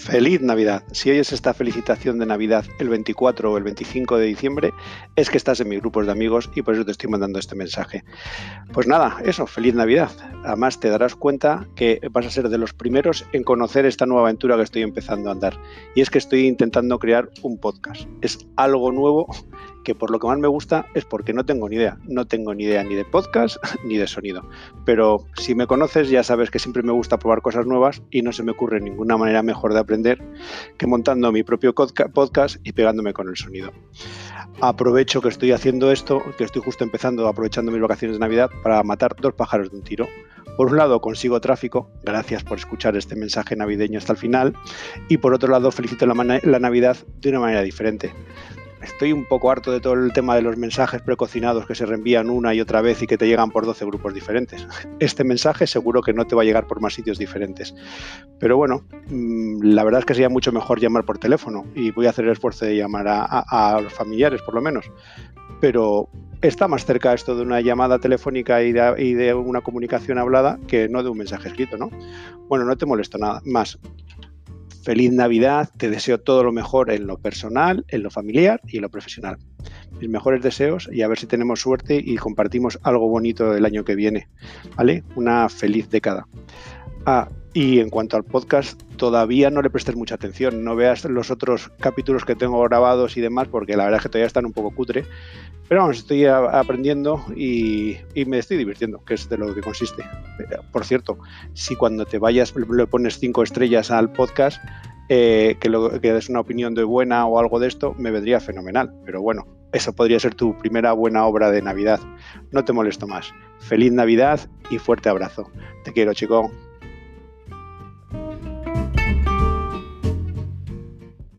Feliz Navidad. Si oyes esta felicitación de Navidad el 24 o el 25 de diciembre, es que estás en mis grupos de amigos y por eso te estoy mandando este mensaje. Pues nada, eso, feliz Navidad. Además te darás cuenta que vas a ser de los primeros en conocer esta nueva aventura que estoy empezando a andar. Y es que estoy intentando crear un podcast. Es algo nuevo que por lo que más me gusta es porque no tengo ni idea. No tengo ni idea ni de podcast ni de sonido. Pero si me conoces ya sabes que siempre me gusta probar cosas nuevas y no se me ocurre ninguna manera mejor de aprender que montando mi propio podcast y pegándome con el sonido. Aprovecho que estoy haciendo esto, que estoy justo empezando, aprovechando mis vacaciones de Navidad para matar dos pájaros de un tiro. Por un lado consigo tráfico, gracias por escuchar este mensaje navideño hasta el final, y por otro lado felicito la, la Navidad de una manera diferente estoy un poco harto de todo el tema de los mensajes precocinados que se reenvían una y otra vez y que te llegan por 12 grupos diferentes. Este mensaje seguro que no te va a llegar por más sitios diferentes. Pero bueno, mm, la verdad es que sería mucho mejor llamar por teléfono y voy a hacer el esfuerzo de llamar a, los familiares por lo menos. Pero está más cerca esto de una llamada telefónica y de, y de, una comunicación hablada que no de un mensaje escrito, ¿no? Bueno, no te molesto nada más feliz Navidad, te deseo todo lo mejor en lo personal, en lo familiar y en lo profesional. Mis mejores deseos y a ver si tenemos suerte y compartimos algo bonito el año que viene. ¿Vale? Una feliz década. Ah, y en cuanto al podcast, todavía no le prestes mucha atención. No veas los otros capítulos que tengo grabados y demás, porque la verdad es que todavía están un poco cutre. Pero vamos, estoy aprendiendo y, me estoy divirtiendo, que es de lo que consiste. Por cierto, si cuando te vayas le pones cinco estrellas al podcast, eh, que, lo, que des una opinión de buena o algo de esto, me vendría fenomenal. Pero bueno, eso podría ser tu primera buena obra de Navidad. No te molesto más. Feliz Navidad y fuerte abrazo. Te quiero, chico.